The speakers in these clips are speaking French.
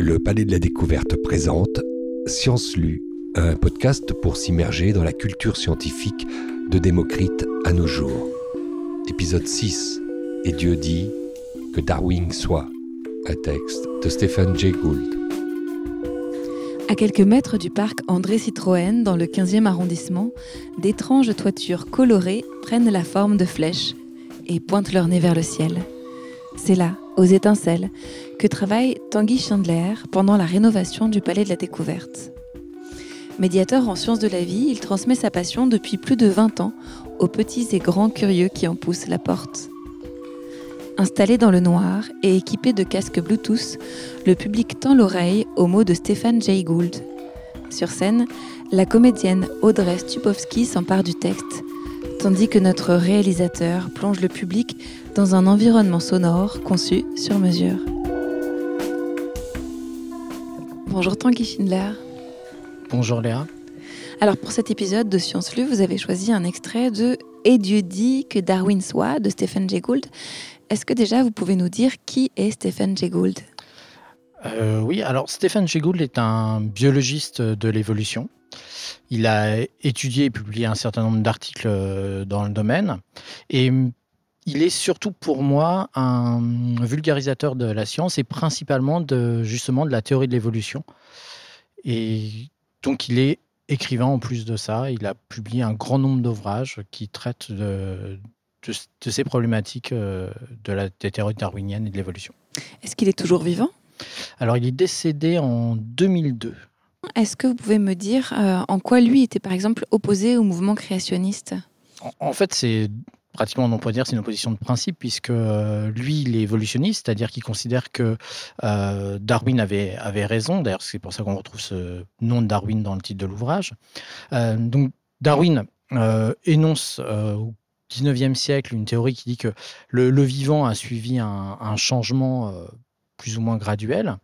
le Palais de la Découverte présente Science Lue, un podcast pour s'immerger dans la culture scientifique de Démocrite à nos jours. Épisode 6 Et Dieu dit que Darwin soit. Un texte de Stephen Jay Gould. À quelques mètres du parc André Citroën, dans le 15e arrondissement, d'étranges toitures colorées prennent la forme de flèches et pointent leur nez vers le ciel. C'est là, aux étincelles, que travaille Tanguy Chandler pendant la rénovation du Palais de la Découverte. Médiateur en sciences de la vie, il transmet sa passion depuis plus de 20 ans aux petits et grands curieux qui en poussent la porte. Installé dans le noir et équipé de casques Bluetooth, le public tend l'oreille aux mots de Stéphane Jay Gould. Sur scène, la comédienne Audrey Stupowski s'empare du texte, tandis que notre réalisateur plonge le public dans un environnement sonore conçu sur mesure. Bonjour Tanguy Schindler. Bonjour Léa. Alors pour cet épisode de Science Lue, vous avez choisi un extrait de Et Dieu dit que Darwin soit de Stephen Jay Gould. Est-ce que déjà vous pouvez nous dire qui est Stephen Jay Gould? Euh, Oui, alors Stephen Jay Gould est un biologiste de l'évolution. Il a étudié et publié un certain nombre d'articles euh, dans le domaine. Et il est surtout pour moi un vulgarisateur de la science et principalement de, justement de la théorie de l'évolution. Et donc il est écrivain en plus de ça. Il a publié un grand nombre d'ouvrages qui traitent de, de, ces problématiques euh, de la des théories darwiniennes et de l'évolution. Est-ce qu'il est toujours vivant? Alors il est décédé en 2002. Est-ce que vous pouvez me dire euh, en quoi lui était par exemple opposé au mouvement créationniste? En, fait, c'est pratiquement, on pourrait dire, c'est une opposition de principe, puisque euh, lui, il est évolutionniste, c'est-à-dire qu'il considère que Darwin avait, avait raison. D'ailleurs, c'est pour ça qu'on retrouve ce nom de Darwin dans le titre de l'ouvrage. donc, Darwin énonce, 19e siècle une théorie qui dit que le, vivant a suivi un, changement euh, plus ou moins graduel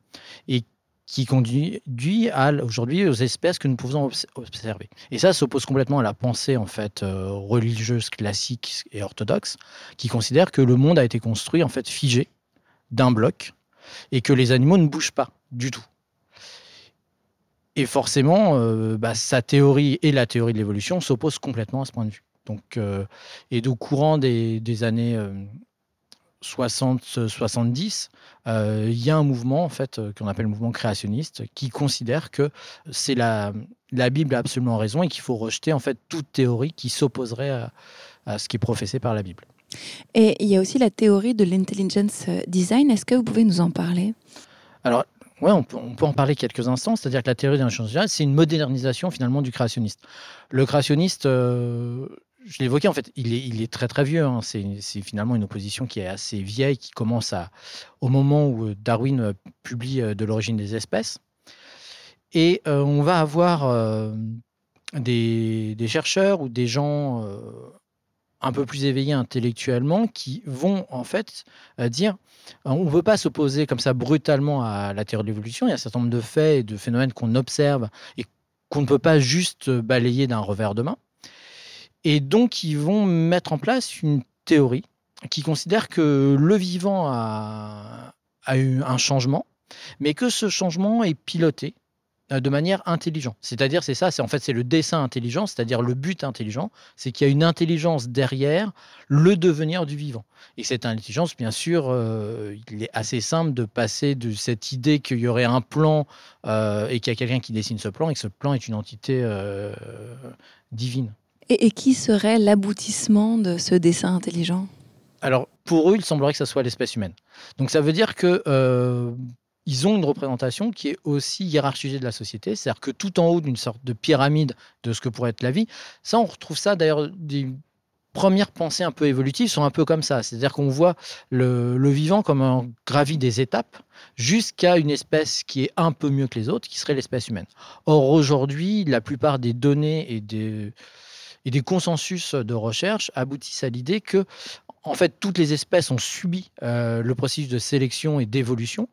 et qui conduit aujourd'hui aux espèces que nous pouvons observer. Et ça s'oppose complètement à la pensée en fait euh, religieuse classique et orthodoxe, qui considère que le monde a été construit en fait figé d'un bloc et que les animaux ne bougent pas du tout. Et forcément, euh, bah, sa théorie et la théorie de l'évolution s'opposent complètement à ce point de vue. Donc, euh, et au courant des, années 60-70, euh, euh, il y a un mouvement en fait qu'on appelle le mouvement créationniste qui considère que c'est la, la Bible a absolument raison et qu'il faut rejeter en fait toute théorie qui s'opposerait à, à, ce qui est professé par la Bible. Et il y a aussi la théorie de l'intelligence design. Est-ce que vous pouvez nous en parler? Alors, oui, on peut, en parler quelques instants. C'est-à-dire que la théorie de l'intelligence c'est une modernisation finalement du créationniste. Le créationniste, je l'évoquais, en fait, il est, très très vieux. Hein. C'est finalement une opposition qui est assez vieille, qui commence au moment où Darwin euh, publie euh, De l'origine des espèces. Et euh, on va avoir des, chercheurs ou des gens un peu plus éveillés intellectuellement qui vont en fait dire on ne veut pas s'opposer comme ça brutalement à la théorie de l'évolution. Il y a un certain nombre de faits et de phénomènes qu'on observe et qu'on ne peut pas juste balayer d'un revers de main. Et donc, ils vont mettre en place une théorie qui considère que le vivant a, eu un changement, mais que ce changement est piloté euh, de manière intelligente. C'est-à-dire, c'est ça, c'est en fait c'est le dessin intelligent, c'est-à-dire le but intelligent, c'est qu'il y a une intelligence derrière le devenir du vivant. Et cette intelligence, bien sûr, euh, il est assez simple de passer de cette idée qu'il y aurait un plan euh, et qu'il y a quelqu'un qui dessine ce plan et que ce plan est une entité divine. Et, qui serait l'aboutissement de ce dessin intelligent? Alors, pour eux, il semblerait que ce soit l'espèce humaine. Donc, ça veut dire que euh, ils ont une représentation qui est aussi hiérarchisée de la société, c'est-à-dire que tout en haut d'une sorte de pyramide de ce que pourrait être la vie, ça, on retrouve ça d'ailleurs des premières pensées un peu évolutives sont un peu comme ça, c'est-à-dire qu'on voit le, le, vivant comme un gravi des étapes jusqu'à une espèce qui est un peu mieux que les autres, qui serait l'espèce humaine. Or aujourd'hui, la plupart des données et des et des consensus de recherche aboutissent à l'idée que, en fait, toutes les espèces ont subi euh, le processus de sélection et d'évolution,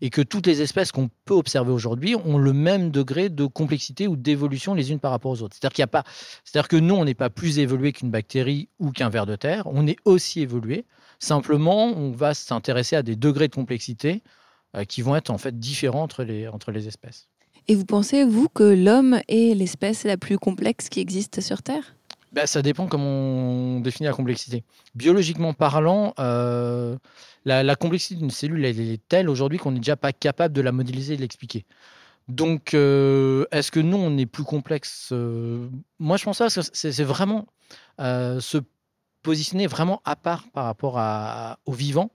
et que toutes les espèces qu'on peut observer aujourd'hui ont le même degré de complexité ou d'évolution les unes par rapport aux autres. C'est-à-dire qu'il a pas, c'est-à-dire que nous, on n'est pas plus évolué qu'une bactérie ou qu'un ver de terre, on est aussi évolué. Simplement, on va s'intéresser à des degrés de complexité euh, qui vont être en fait différents entre les, entre les espèces. Et vous pensez, vous, que l'homme est l'espèce la plus complexe qui existe sur Terre? Ben, Ça dépend comment on définit la complexité. Biologiquement parlant, euh, la, complexité d'une cellule est telle aujourd'hui qu'on n'est déjà pas capable de la modéliser et de l'expliquer. Donc, euh, est-ce que nous, on est plus complexe Moi, je pense pas, que c'est vraiment se positionner vraiment à part par rapport au vivant.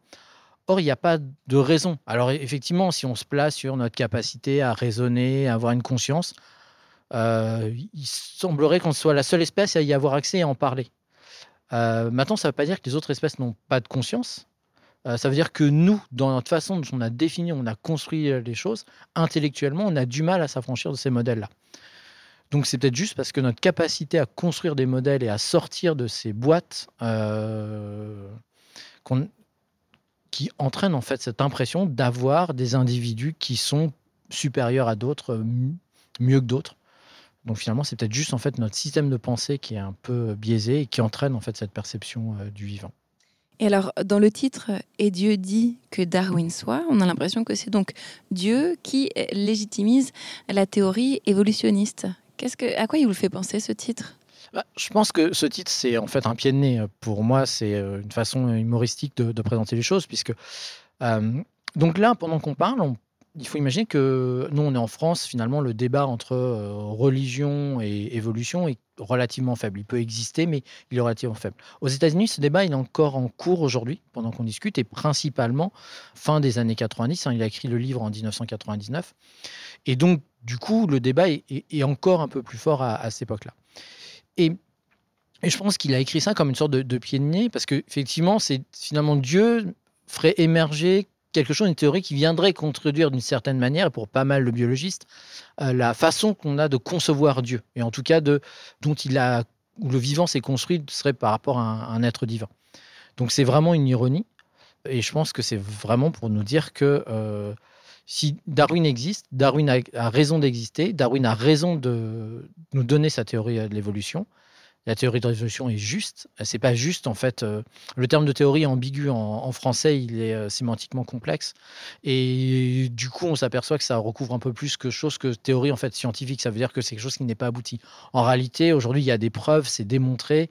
Or, il n'y a pas de raison. Alors, effectivement, si on se place sur notre capacité à raisonner, à avoir une conscience, euh, il semblerait qu'on soit la seule espèce à y avoir accès et à en parler. Euh, maintenant, ça ne veut pas dire que les autres espèces n'ont pas de conscience. Euh, ça veut dire que nous, dans notre façon dont on a défini, on a construit les choses, intellectuellement, on a du mal à s'affranchir de ces modèles-là. Donc c'est peut-être juste parce que notre capacité à construire des modèles et à sortir de ces boîtes qui entraîne en fait cette impression d'avoir des individus qui sont supérieurs à d'autres, mieux que d'autres. Donc finalement, c'est peut-être juste en fait notre système de pensée qui est un peu biaisé et qui entraîne en fait cette perception euh, du vivant. Et alors, dans le titre Et Dieu dit que Darwin soit, on a l'impression que c'est donc Dieu qui légitimise la théorie évolutionniste. Qu'est-ce que, à quoi il vous fait penser ce titre? Bah, je pense que ce titre, c'est en fait un pied de nez. Pour moi, c'est euh, une façon humoristique de, présenter les choses, puisque. Euh, donc là, pendant qu'on parle, il faut imaginer que nous, on est en France, finalement, le débat entre euh, religion et évolution est relativement faible. Il peut exister, mais il est relativement faible. Aux États-Unis, ce débat, est encore en cours aujourd'hui, pendant qu'on discute, et principalement fin des années 90. Hein, il a écrit le livre en 1999. Et donc, du coup, le débat est, encore un peu plus fort à cette époque-là. Et, je pense qu'il a écrit ça comme une sorte de, pied de nez, parce qu'effectivement, c'est finalement Dieu ferait émerger quelque chose, une théorie qui viendrait contredire d'une certaine manière, pour pas mal de biologistes, euh, la façon qu'on a de concevoir Dieu, et en tout cas de, dont il a, où le vivant s'est construit serait par rapport à un, être divin. Donc c'est vraiment une ironie, et je pense que c'est vraiment pour nous dire que euh, si Darwin existe, Darwin a, raison d'exister, Darwin a raison de nous donner sa théorie de l'évolution. La théorie de l'évolution est juste. C'est pas juste en fait. Euh, le terme de théorie est ambigu en, français, il est euh, sémantiquement complexe. Et du coup, on s'aperçoit que ça recouvre un peu plus que chose que théorie en fait scientifique. Ça veut dire que c'est quelque chose qui n'est pas abouti. En réalité, aujourd'hui, il y a des preuves, c'est démontré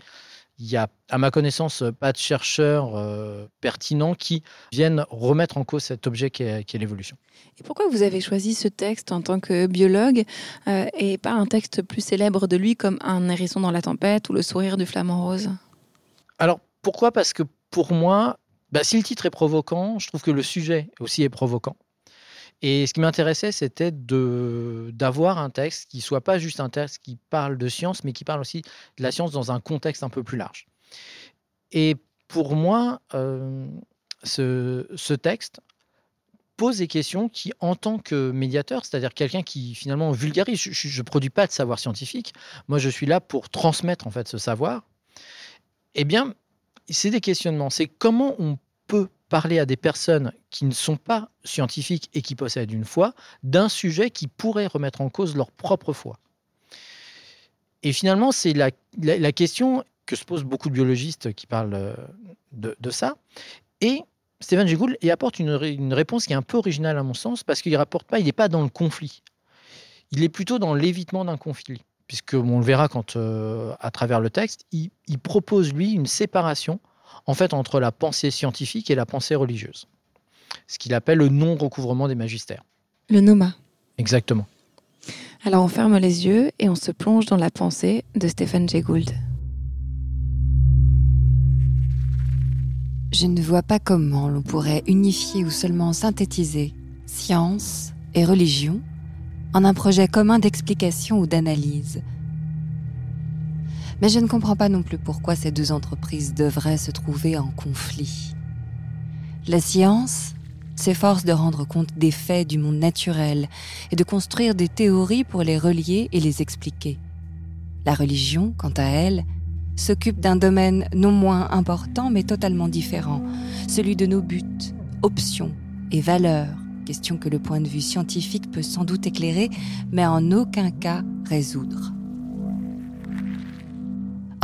il y a, à ma connaissance, pas de chercheurs euh, pertinents qui viennent remettre en cause cet objet qui est, l'évolution. Et pourquoi vous avez choisi ce texte en tant que biologue euh, et pas un texte plus célèbre de lui comme Un hérisson dans la tempête ou Le sourire du flamant rose? Alors, pourquoi? Parce que pour moi, bah, si le titre est provoquant, je trouve que le sujet aussi est provoquant. Et ce qui m'intéressait, c'était d'avoir un texte qui soit pas juste un texte qui parle de science, mais qui parle aussi de la science dans un contexte un peu plus large. Et pour moi, euh, ce, texte pose des questions qui, en tant que médiateur, c'est-à-dire quelqu'un qui finalement vulgarise, je ne produis pas de savoir scientifique, moi je suis là pour transmettre en fait ce savoir, eh bien, c'est des questionnements. C'est comment on parler à des personnes qui ne sont pas scientifiques et qui possèdent une foi d'un sujet qui pourrait remettre en cause leur propre foi. Et finalement, c'est la, la, question que se posent beaucoup de biologistes qui parlent euh, de, ça. Et Stephen Jay y apporte une, une, réponse qui est un peu originale à mon sens, parce qu'il rapporte pas, il n'est pas dans le conflit. Il est plutôt dans l'évitement d'un conflit, puisque on le verra quand, euh, à travers le texte, il propose lui une séparation en fait entre la pensée scientifique et la pensée religieuse. Ce qu'il appelle le non-recouvrement des magistères. Le noma. Exactement. Alors on ferme les yeux et on se plonge dans la pensée de Stephen Jay Gould. Je ne vois pas comment l'on pourrait unifier ou seulement synthétiser science et religion en un projet commun d'explication ou d'analyse mais je ne comprends pas non plus pourquoi ces deux entreprises devraient se trouver en conflit. La science s'efforce de rendre compte des faits du monde naturel et de construire des théories pour les relier et les expliquer. La religion, quant à elle, s'occupe d'un domaine non moins important mais totalement différent, celui de nos buts, options et valeurs, question que le point de vue scientifique peut sans doute éclairer, mais en aucun cas résoudre.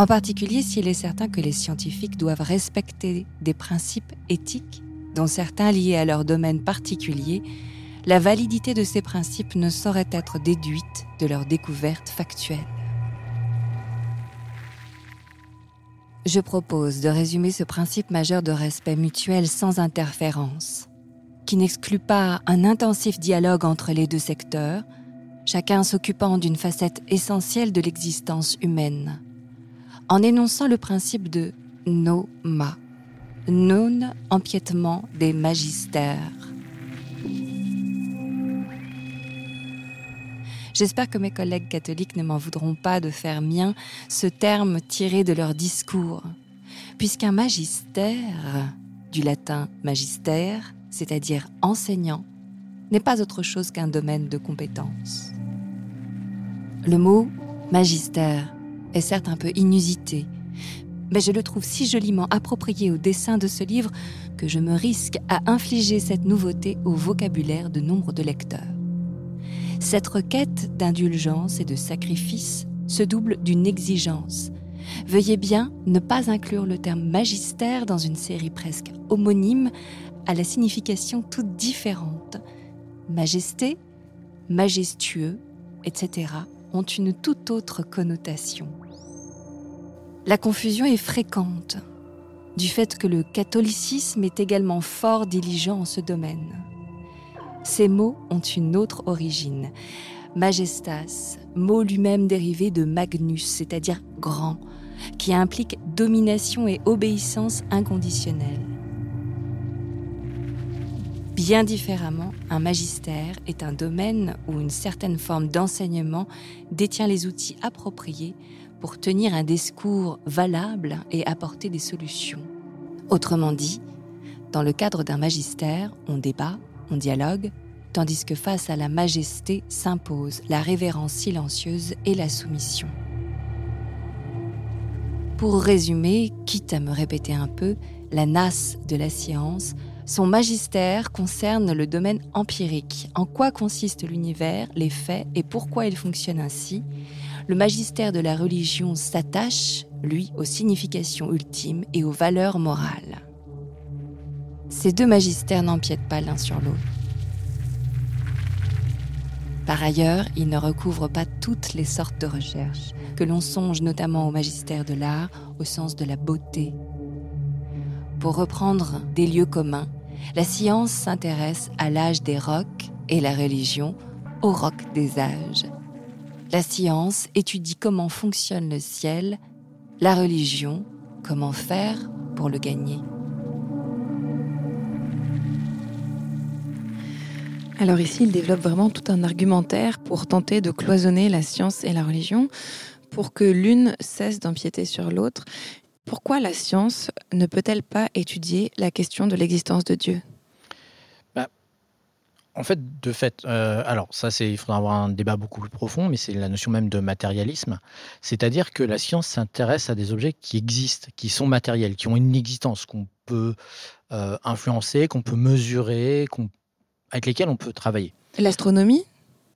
En particulier s'il est certain que les scientifiques doivent respecter des principes éthiques dont certains liés à leur domaine particulier, la validité de ces principes ne saurait être déduite de leur découverte factuelle. Je propose de résumer ce principe majeur de respect mutuel sans interférence, qui n'exclut pas un intensif dialogue entre les deux secteurs, chacun s'occupant d'une facette essentielle de l'existence humaine, en énonçant le principe de no-ma, non-empiètement des magistères. J'espère que mes collègues catholiques ne m'en voudront pas de faire mien ce terme tiré de leur discours, puisqu'un magistère, du latin magistère, c'est-à-dire enseignant, n'est pas autre chose qu'un domaine de compétence. Le mot magistère est certes un peu inusité, mais je le trouve si joliment approprié au dessin de ce livre que je me risque à infliger cette nouveauté au vocabulaire de nombre de lecteurs. Cette requête d'indulgence et de sacrifice se double d'une exigence. Veuillez bien ne pas inclure le terme magistère dans une série presque homonyme à la signification toute différente. Majesté, majestueux, etc ont une toute autre connotation. La confusion est fréquente, du fait que le catholicisme est également fort diligent en ce domaine. Ces mots ont une autre origine. Majestas, mot lui-même dérivé de magnus, c'est-à-dire grand, qui implique domination et obéissance inconditionnelle. Bien différemment, un magistère est un domaine où une certaine forme d'enseignement détient les outils appropriés pour tenir un discours valable et apporter des solutions. Autrement dit, dans le cadre d'un magistère, on débat, on dialogue, tandis que face à la majesté s'impose la révérence silencieuse et la soumission. Pour résumer, quitte à me répéter un peu, la nasse de la science son magistère concerne le domaine empirique, en quoi consiste l'univers, les faits et pourquoi il fonctionne ainsi? Le magistère de la religion s'attache, lui, aux significations ultimes et aux valeurs morales. Ces deux magistères n'empiètent pas l'un sur l'autre. Par ailleurs, ils ne recouvrent pas toutes les sortes de recherches, que l'on songe notamment au magistère de l'art au sens de la beauté. Pour reprendre des lieux communs, la science s'intéresse à l'âge des rocs et la religion au roc des âges. La science étudie comment fonctionne le ciel, la religion, comment faire pour le gagner. Alors ici, il développe vraiment tout un argumentaire pour tenter de cloisonner la science et la religion, pour que l'une cesse d'empiéter sur l'autre pourquoi la science ne peut-elle pas étudier la question de l'existence de Dieu? Bah, En fait, de fait, euh, alors ça, c'est, il faudra avoir un débat beaucoup plus profond, mais c'est la notion même de matérialisme. C'est-à-dire que la science s'intéresse à des objets qui existent, qui sont matériels, qui ont une existence, qu'on peut euh, influencer, qu'on peut mesurer, avec lesquels on peut travailler. L'astronomie?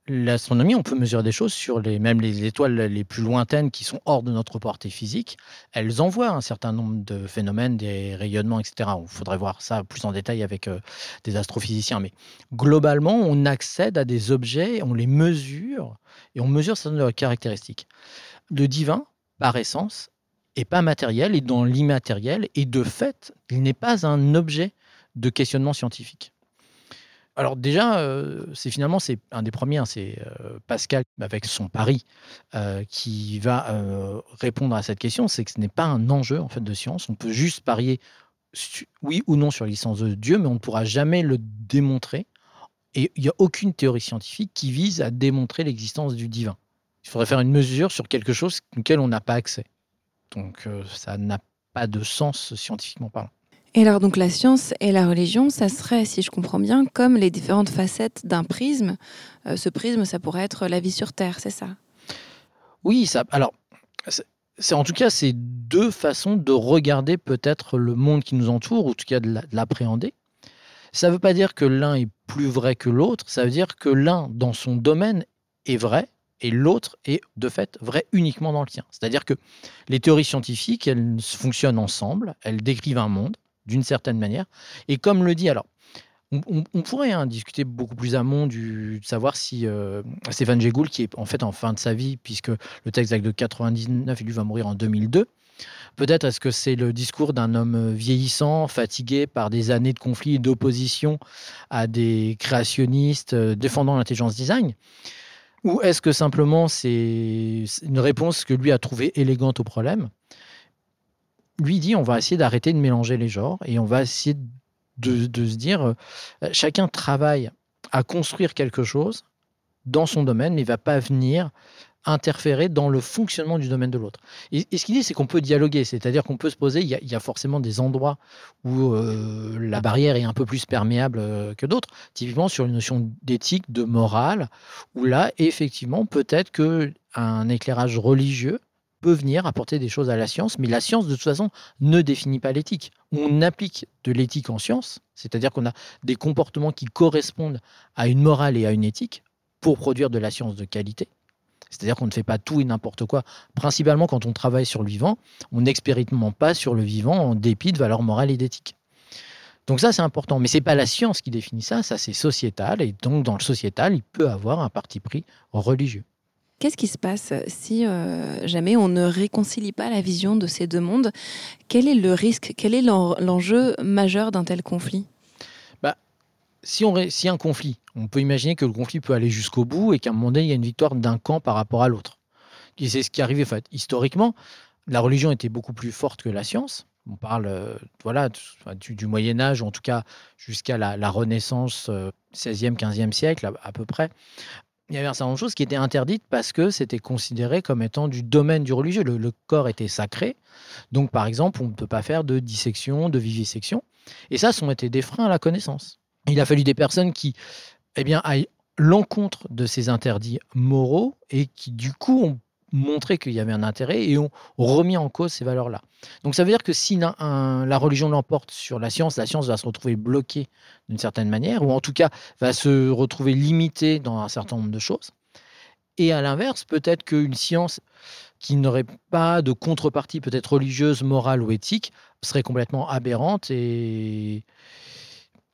L'astronomie, on peut mesurer des choses sur les, même les étoiles les plus lointaines qui sont hors de notre portée physique. Elles envoient un certain nombre de phénomènes, des rayonnements, etc. Il faudrait voir ça plus en détail avec euh, des astrophysiciens. Mais globalement, on accède à des objets, on les mesure et on mesure certaines de leurs caractéristiques. Le divin, par essence, est pas matériel, est dans l'immatériel et de fait, il n'est pas un objet de questionnement scientifique. Alors déjà, euh, c'est finalement c'est un des premiers, hein, c'est euh, Pascal avec son pari euh, qui va répondre à cette question. C'est que ce n'est pas un enjeu en fait de science. On peut juste parier oui ou non sur l'existence de Dieu, mais on ne pourra jamais le démontrer. Et il n'y a aucune théorie scientifique qui vise à démontrer l'existence du divin. Il faudrait faire une mesure sur quelque chose auquel on n'a pas accès. Donc ça n'a pas de sens scientifiquement parlant. Et alors donc la science et la religion, ça serait, si je comprends bien, comme les différentes facettes d'un prisme. Euh, ce prisme, ça pourrait être la vie sur Terre, c'est ça? Oui, ça. Alors, c'est en tout cas ces deux façons de regarder peut-être le monde qui nous entoure, ou en tout cas de l'appréhender. Ça ne veut pas dire que l'un est plus vrai que l'autre. Ça veut dire que l'un, dans son domaine, est vrai et l'autre est de fait vrai uniquement dans le tien. C'est-à-dire que les théories scientifiques, elles fonctionnent ensemble, elles décrivent un monde, d'une certaine manière. Et comme le dit, alors, on, pourrait hein, discuter beaucoup plus amont du, de savoir si euh, Stéphane Jégoul, qui est en fait en fin de sa vie, puisque le texte de 99 et lui va mourir en 2002, peut-être est-ce que c'est le discours d'un homme vieillissant, fatigué par des années de conflits et d'opposition à des créationnistes euh, défendant l'intelligence design ou est-ce que simplement c'est une réponse que lui a trouvée élégante au problème? Lui dit on va essayer d'arrêter de mélanger les genres et on va essayer de, se dire euh, chacun travaille à construire quelque chose dans son domaine, mais il va pas venir interférer dans le fonctionnement du domaine de l'autre. Et, ce qu'il dit, c'est qu'on peut dialoguer, c'est-à-dire qu'on peut se poser, il y, a, forcément des endroits où euh, la barrière est un peu plus perméable euh, que d'autres, typiquement sur une notion d'éthique, de morale, où là, effectivement, peut-être qu'un éclairage religieux peut venir apporter des choses à la science, mais la science, de toute façon, ne définit pas l'éthique. On applique de l'éthique en science, c'est-à-dire qu'on a des comportements qui correspondent à une morale et à une éthique pour produire de la science de qualité. C'est-à-dire qu'on ne fait pas tout et n'importe quoi. Principalement quand on travaille sur le vivant, on n'expérimente pas sur le vivant en dépit de valeurs morales et d'éthique. Donc ça, c'est important. Mais ce n'est pas la science qui définit ça, ça c'est sociétal. Et donc dans le sociétal, il peut avoir un parti pris religieux. Qu'est-ce qui se passe si euh, jamais on ne réconcilie pas la vision de ces deux mondes? Quel est le risque? Quel est l'enjeu majeur d'un tel conflit? Si, on, si un conflit, on peut imaginer que le conflit peut aller jusqu'au bout et qu'à un moment donné, il y a une victoire d'un camp par rapport à l'autre. C'est ce qui arrivait. En fait. Historiquement, la religion était beaucoup plus forte que la science. On parle euh, voilà, du, Moyen Âge, en tout cas jusqu'à la, Renaissance, 16e, euh, 15e siècle à, peu près. Il y avait un certain nombre de choses qui étaient interdites parce que c'était considéré comme étant du domaine du religieux. Le, corps était sacré. Donc, par exemple, on ne peut pas faire de dissection, de vivisection. Et ça, ça ont été des freins à la connaissance. Il a fallu des personnes qui eh bien, aillent l'encontre de ces interdits moraux et qui, du coup, ont montré qu'il y avait un intérêt et ont remis en cause ces valeurs-là. Donc ça veut dire que si la religion l'emporte sur la science, la science va se retrouver bloquée d'une certaine manière, ou en tout cas va se retrouver limitée dans un certain nombre de choses. Et à l'inverse, peut-être qu'une science qui n'aurait pas de contrepartie peut-être religieuse, morale ou éthique serait complètement aberrante et,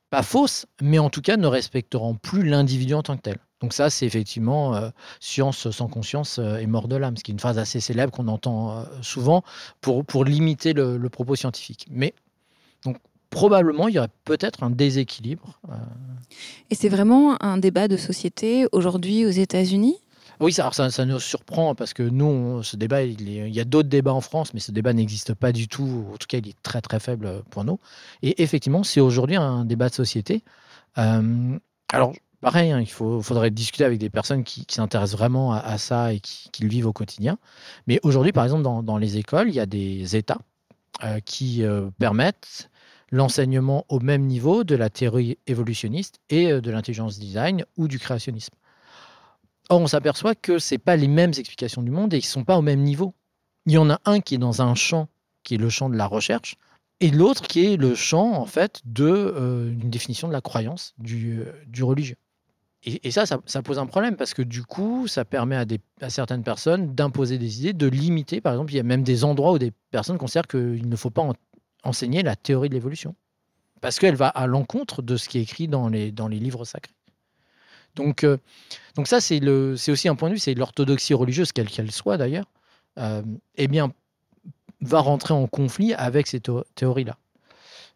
pas fausses, mais en tout cas ne respecteront plus l'individu en tant que tel. Donc ça, c'est effectivement euh, science sans conscience euh, et mort de l'âme, ce qui est une phrase assez célèbre qu'on entend euh, souvent pour, pour limiter le, le, propos scientifique. Mais donc probablement, il y aurait peut-être un déséquilibre. Et c'est vraiment un débat de société aujourd'hui aux États-Unis? Oui, ça, ça, nous surprend parce que nous, ce débat, il, y a d'autres débats en France, mais ce débat n'existe pas du tout. En tout cas, il est très très faible pour nous. Et effectivement, c'est aujourd'hui un débat de société. Alors, pareil, hein, il faut, faudrait discuter avec des personnes qui, s'intéressent vraiment à, ça et qui, le vivent au quotidien. Mais aujourd'hui, par exemple, dans, les écoles, il y a des États euh, qui euh, permettent l'enseignement au même niveau de la théorie évolutionniste et de l'intelligence design ou du créationnisme. Or, on s'aperçoit que ce pas les mêmes explications du monde et qu'ils ne sont pas au même niveau. Il y en a un qui est dans un champ, qui est le champ de la recherche, et l'autre qui est le champ, en fait, de euh, définition de la croyance du, euh, du religieux. Et, ça, ça, pose un problème parce que du coup, ça permet à, certaines personnes d'imposer des idées, de limiter. Par exemple, il y a même des endroits où des personnes considèrent qu'il ne faut pas enseigner la théorie de l'évolution parce qu'elle va à l'encontre de ce qui est écrit dans les, dans les livres sacrés. Donc, euh, donc ça, c'est aussi un point de vue, c'est l'orthodoxie religieuse, quelle qu'elle soit d'ailleurs, euh, eh bien, va rentrer en conflit avec ces théories-là.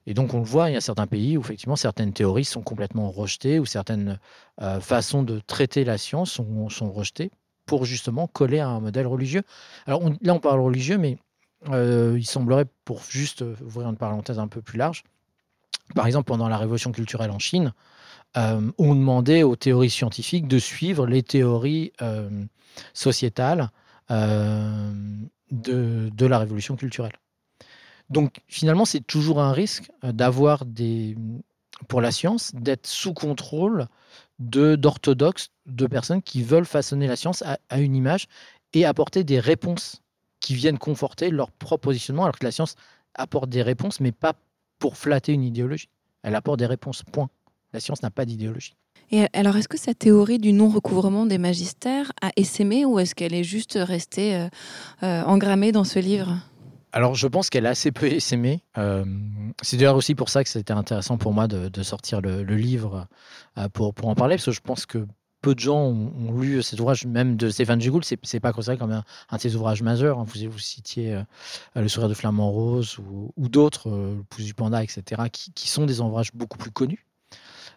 Et donc, on le voit, il y a certains pays où, effectivement, certaines théories sont complètement rejetées, ou certaines euh, façons de traiter la science sont, rejetées pour justement coller à un modèle religieux. Alors, là, on parle religieux, mais il semblerait, pour juste ouvrir une parenthèse un peu plus large, par exemple, pendant la révolution culturelle en Chine, euh, on demandait aux théories scientifiques de suivre les théories euh, sociétales euh, de, la révolution culturelle. Donc finalement, c'est toujours un risque d'avoir des, pour la science, d'être sous contrôle d'orthodoxes, de, personnes qui veulent façonner la science à, une image et apporter des réponses qui viennent conforter leur propre positionnement, alors que la science apporte des réponses, mais pas pour flatter une idéologie. Elle apporte des réponses, point. La science n'a pas d'idéologie. Et alors, est-ce que cette théorie du non-recouvrement des magistères a essaimé ou est-ce qu'elle est juste restée euh, euh, engrammée dans ce livre? Alors, je pense qu'elle a assez peu essaimé. Euh, c'est d'ailleurs aussi pour ça que c'était intéressant pour moi de, sortir le, livre euh, pour, en parler, parce que je pense que peu de gens ont, lu cet ouvrage, même de Stéphane Gigoul. C'est, c'est pas considéré comme un, un, de ses ouvrages majeurs. Hein. Vous, citiez euh, Le sourire de Flamand Rose ou, d'autres, Le pouce du panda, etc., qui, qui, sont des ouvrages beaucoup plus connus.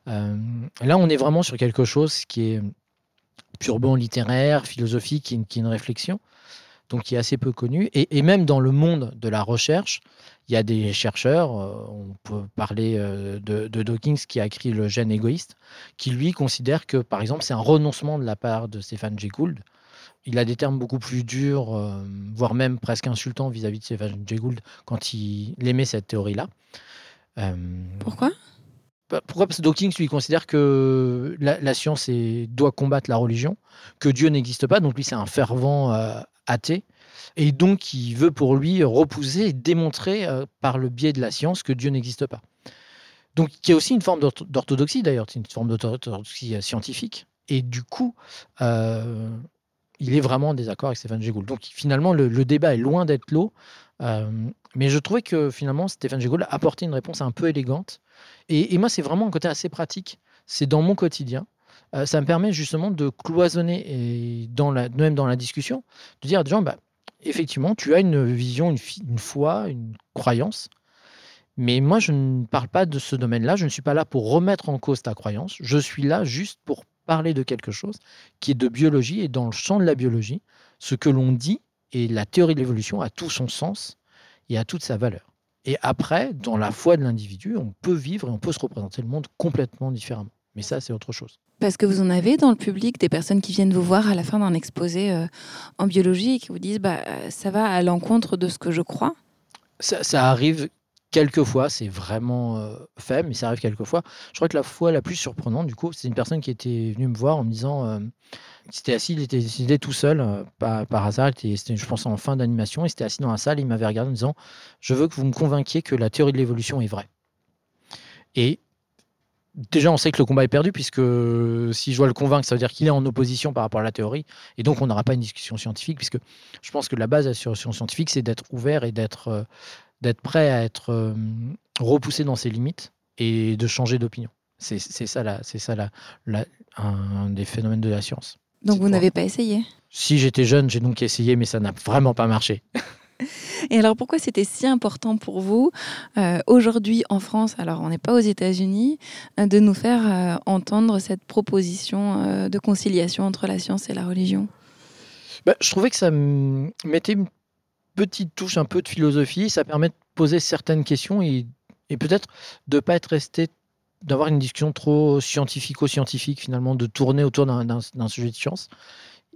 là, on est vraiment sur quelque chose qui est purement littéraire, philosophique, qui, qui est une réflexion donc qui est assez peu connu. Et, même dans le monde de la recherche, il y a des chercheurs, euh, on peut parler euh, de, Dawkins qui a écrit Le gène égoïste, qui lui considère que, par exemple, c'est un renoncement de la part de Stéphane Jay Gould. Il a des termes beaucoup plus durs, euh, voire même presque insultants vis-à-vis de Stéphane Jay Gould quand il aimait cette théorie-là. Pourquoi? Bah, pourquoi? Parce que Dawkins, lui, considère que la, science doit combattre la religion, que Dieu n'existe pas, donc lui, c'est un fervent athée. Et donc, il veut pour lui repousser et démontrer euh, par le biais de la science que Dieu n'existe pas. Donc, y a aussi une forme d'orthodoxie, d'ailleurs, c'est une forme d'orthodoxie euh, scientifique. Et du coup, euh, il est vraiment en désaccord avec Stéphane Jay Donc, finalement, le, débat est loin d'être l'eau. mais je trouvais que finalement, Stéphane Jay Gould apportait une réponse un peu élégante. Et, et moi, c'est vraiment un côté assez pratique. C'est dans mon quotidien. Euh, ça me permet justement de cloisonner, et dans même dans la discussion, de dire à des gens, bah, effectivement, tu as une vision, une foi, une croyance, mais moi, je ne parle pas de ce domaine-là, je ne suis pas là pour remettre en cause ta croyance, je suis là juste pour parler de quelque chose qui est de biologie, et dans le champ de la biologie, ce que l'on dit et la théorie de l'évolution a tout son sens et a toute sa valeur. Et après, dans la foi de l'individu, on peut vivre et on peut se représenter le monde complètement différemment. Mais ça, c'est autre chose. Parce que vous en avez dans le public des personnes qui viennent vous voir à la fin d'un exposé euh, en biologie et qui vous disent bah, euh, ça va à l'encontre de ce que je crois ça, arrive quelquefois, c'est vraiment euh, faible, mais ça arrive quelquefois. Je crois que la fois la plus surprenante, du coup, c'est une personne qui était venue me voir en me disant il s'était assis, il était, tout seul, par, par, hasard, c'était, je pense, en fin d'animation, il s'était assis dans la salle, il m'avait regardé en me disant Je veux que vous me convainquiez que la théorie de l'évolution est vraie. Et déjà, on sait que le combat est perdu, puisque si je dois le convaincre, ça veut dire qu'il est en opposition par rapport à la théorie. Et donc, on n'aura pas une discussion scientifique, puisque je pense que la base de la discussion scientifique, c'est d'être ouvert et d'être euh, d'être prêt à être euh, repoussé dans ses limites et de changer d'opinion. C'est ça, la, ça la, un des phénomènes de la science. Donc, vous n'avez pas essayé? Si j'étais jeune, j'ai donc essayé, mais ça n'a vraiment pas marché. Et alors pourquoi c'était si important pour vous euh, aujourd'hui en France, alors on n'est pas aux États-Unis, euh, de nous faire euh, entendre cette proposition de conciliation entre la science et la religion? Bah, Je trouvais que ça mettait une petite touche un peu de philosophie, ça permet de poser certaines questions et, et peut-être de ne pas être resté d'avoir une discussion trop scientifico-scientifique finalement, de tourner autour d'un sujet de science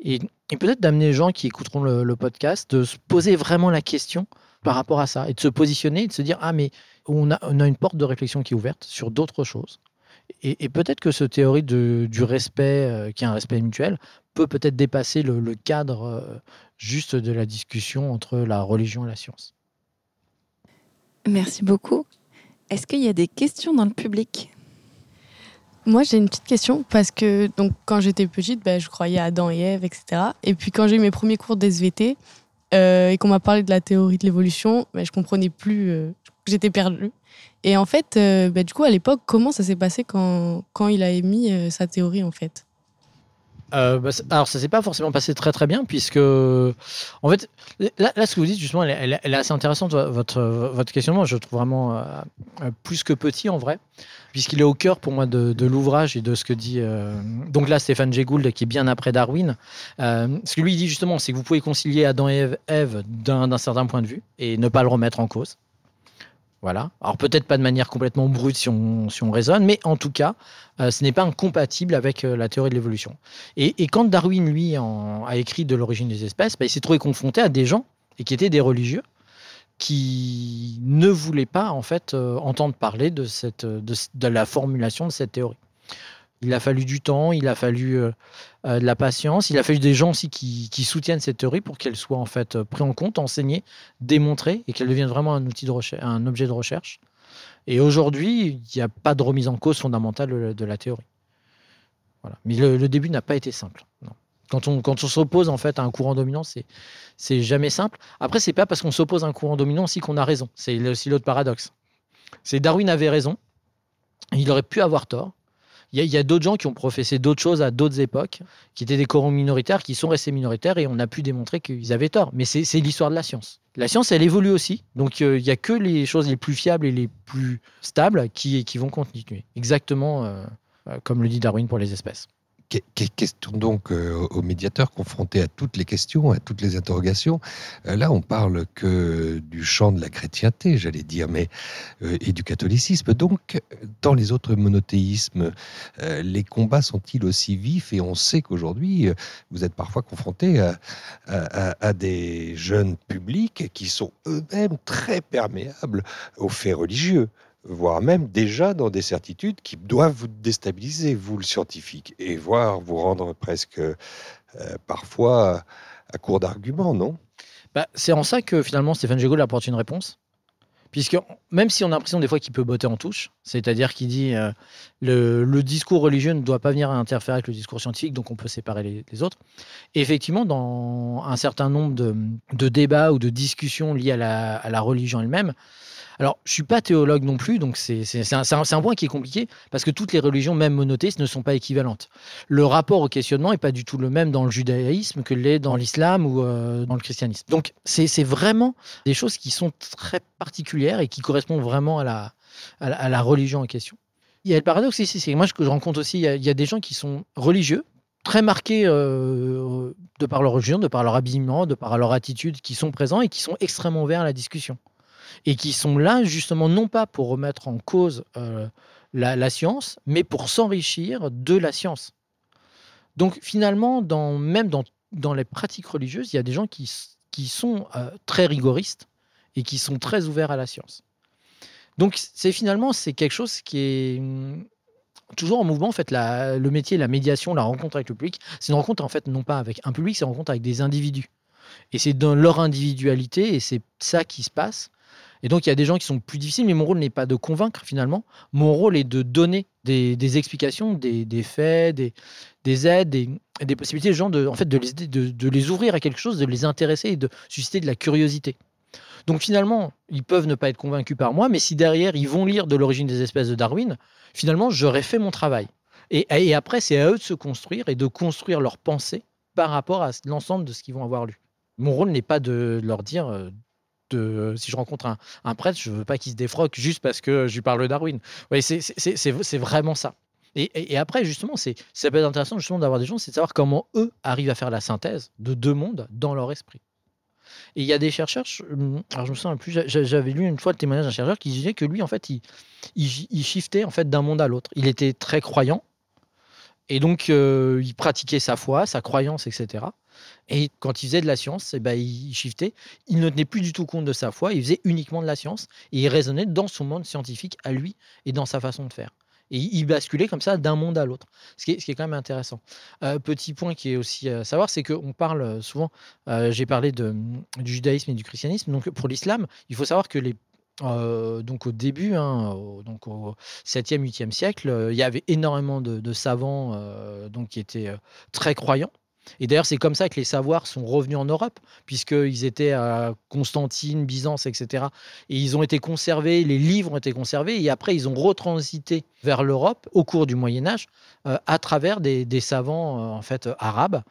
et, peut-être d'amener les gens qui écouteront le, podcast de se poser vraiment la question par rapport à ça et de se positionner et de se dire ah mais on a, on a une porte de réflexion qui est ouverte sur d'autres choses et, peut-être que ce théorie du respect euh, qui est un respect mutuel peut peut-être dépasser le, le cadre euh, juste de la discussion entre la religion et la science. Merci beaucoup. Est-ce qu'il y a des questions dans le public? Moi, j'ai une petite question parce que donc quand j'étais petite, ben, je croyais à Adam et Ève, etc. Et puis quand j'ai eu mes premiers cours d'SVT euh, et qu'on m'a parlé de la théorie de l'évolution, ben, je comprenais plus, euh, j'étais perdue. Et en fait, euh, ben, du coup, à l'époque, comment ça s'est passé quand, quand il a émis sa théorie en fait? Euh, bah, alors ça s'est pas forcément passé très très bien puisque en fait là, ce que vous dites justement elle, est assez intéressante votre votre questionnement. Je trouve vraiment euh, euh, plus que petit en vrai puisqu'il est au cœur pour moi de, l'ouvrage et de ce que dit donc là Stéphane Jay Gould qui est bien après Darwin. Ce que lui dit justement c'est que vous pouvez concilier Adam et Ève d'un certain point de vue et ne pas le remettre en cause voilà. Alors peut-être pas de manière complètement brute si on, si on raisonne, mais en tout cas, euh, ce n'est pas incompatible avec euh, la théorie de l'évolution. Et, quand Darwin, lui, a écrit de l'origine des espèces, bah, il s'est trouvé confronté à des gens, et qui étaient des religieux, qui ne voulaient pas en fait euh, entendre parler de, cette, de la formulation de cette théorie. Il a fallu du temps, il a fallu euh, euh, de la patience, il a fallu des gens aussi qui, soutiennent cette théorie pour qu'elle soit en fait euh, prise en compte, enseignée, démontrée et qu'elle devienne vraiment un outil de recherche, un objet de recherche. Et aujourd'hui, il n'y a pas de remise en cause fondamentale de, la théorie. Voilà. Mais le, début n'a pas été simple. Quand on, quand on s'oppose en fait à un courant dominant, c'est c'est jamais simple. Après, c'est pas parce qu'on s'oppose à un courant dominant aussi qu'on a raison. C'est aussi l'autre paradoxe. C'est Darwin avait raison. Il aurait pu avoir tort. Il y a, d'autres gens qui ont professé d'autres choses à d'autres époques, qui étaient des courants minoritaires, qui sont restés minoritaires, et on a pu démontrer qu'ils avaient tort. Mais c'est l'histoire de la science. La science, elle évolue aussi. Donc, euh, il n'y a que les choses les plus fiables et les plus stables qui, qui vont continuer. Exactement euh, euh, comme le dit Darwin pour les espèces. Question donc euh, au médiateur confronté à toutes les questions, à toutes les interrogations? Euh, là, on parle que du champ de la chrétienté, j'allais dire, mais euh, et du catholicisme. Donc, dans les autres monothéismes, les combats sont-ils aussi vifs? Et on sait qu'aujourd'hui, vous êtes parfois confronté à, à, des jeunes publics qui sont eux-mêmes très perméables aux faits religieux voire même déjà dans des certitudes qui doivent vous déstabiliser, vous le scientifique, et voire vous rendre presque euh, parfois à court d'arguments, non? Bah, C'est en ça que finalement Stéphane Jégol apporte une réponse. Puisque même si on a l'impression des fois qu'il peut botter en touche, c'est-à-dire qu'il dit euh, le, discours religieux ne doit pas venir interférer avec le discours scientifique, donc on peut séparer les, autres. Effectivement, dans un certain nombre de, débats ou de discussions liées à la religion elle-même, alors, je suis pas théologue non plus, donc c'est un, point qui est compliqué parce que toutes les religions, même monothéistes, ne sont pas équivalentes. Le rapport au questionnement n'est pas du tout le même dans le judaïsme que l'est dans l'islam ou euh, dans le christianisme. Donc, c'est vraiment des choses qui sont très particulières et qui correspondent vraiment à la, à la, religion en question. Il y a le paradoxe ici, c'est moi que je rencontre aussi, il y, a, des gens qui sont religieux, très marqués euh, de par leur religion, de par leur habillement, de par leur attitude, qui sont présents et qui sont extrêmement ouverts à la discussion et qui sont là justement non pas pour remettre en cause euh, la, science, mais pour s'enrichir de la science. Donc finalement, même dans, dans, les pratiques religieuses, il y a des gens qui, qui sont euh, très rigoristes et qui sont très ouverts à la science. Donc c'est finalement c'est quelque chose qui est hum, toujours en mouvement. En fait, le métier, la médiation, la rencontre avec le public, c'est une rencontre en fait non pas avec un public, c'est une rencontre avec des individus. Et c'est dans leur individualité et c'est ça qui se passe. Et donc, il y a des gens qui sont plus difficiles, mais mon rôle n'est pas de convaincre finalement. Mon rôle est de donner des, explications, des, faits, des, aides, des, possibilités aux gens de, en fait, de les, ouvrir à quelque chose, de les intéresser et de susciter de la curiosité. Donc finalement, ils peuvent ne pas être convaincus par moi, mais si derrière ils vont lire de l'origine des espèces de Darwin, finalement, j'aurais fait mon travail. Et, et après, c'est à eux de se construire et de construire leur pensée par rapport à l'ensemble de ce qu'ils vont avoir lu. Mon rôle n'est pas de leur dire si je rencontre un, prêtre, je veux pas qu'il se défroque juste parce que je lui parle de Darwin. C'est vraiment ça. Et, après, justement, c'est ça peut être intéressant justement d'avoir des gens, c'est de savoir comment eux arrivent à faire la synthèse de deux mondes dans leur esprit. Et il y a des chercheurs, alors je me souviens plus, j'avais lu une fois le témoignage d'un chercheur qui disait que lui, en fait, il, il, shiftait en fait d'un monde à l'autre. Il était très croyant, et donc euh, il pratiquait sa foi, sa croyance, etc. Et quand il faisait de la science, eh ben, il shiftait. Il ne tenait plus du tout compte de sa foi. Il faisait uniquement de la science. Et il raisonnait dans son monde scientifique à lui et dans sa façon de faire. Et il basculait comme ça d'un monde à l'autre, ce, qui est, quand même intéressant. Euh, petit point qui est aussi à savoir, c'est qu'on parle souvent, euh, j'ai parlé du judaïsme et du christianisme, donc pour l'islam, il faut savoir que euh, donc au début, hein, au, donc au 7e, 8e siècle, il y avait énormément de, de savants donc, qui étaient très croyants. Et d'ailleurs, c'est comme ça que les savoirs sont revenus en Europe, puisqu'ils étaient à Constantine, Byzance, etc. Et ils ont été conservés, les livres ont été conservés, et après, ils ont retransité vers l'Europe au cours du Moyen Âge, euh, à travers des, savants euh, en fait arabes.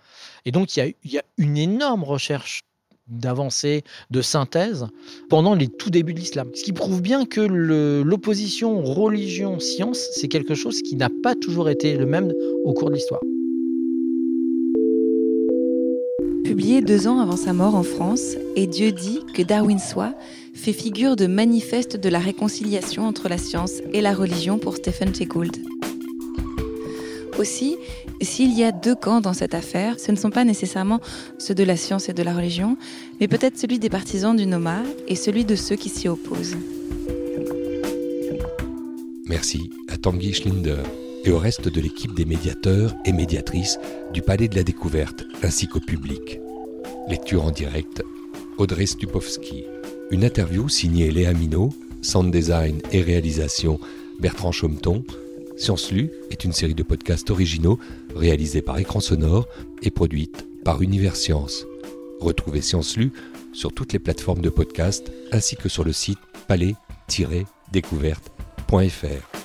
Et donc, il y a, une énorme recherche d'avancée, de synthèse pendant les tout débuts de l'islam. Ce qui prouve bien que l'opposition religion-science, c'est quelque chose qui n'a pas toujours été le même au cours de l'histoire. Publié deux ans avant sa mort en France, Et Dieu dit que Darwin soit fait figure de manifeste de la réconciliation entre la science et la religion pour Stephen Gould. Aussi, s'il y a deux camps dans cette affaire, ce ne sont pas nécessairement ceux de la science et de la religion, mais peut-être celui des partisans du Noma et celui de ceux qui s'y opposent. Merci à Tanguy Schlinder et au reste de l'équipe des médiateurs et médiatrices du Palais de la Découverte, ainsi qu'au public. Lecture en direct, Audrey Stupowski. Une interview signée Léa Minot, sound design et réalisation Bertrand Chaumeton, Science Lu est une série de podcasts originaux réalisés par Écran Sonore et produite par Univers Science. Retrouvez Science Lu sur toutes les plateformes de podcast ainsi que sur le site palais-découverte.fr.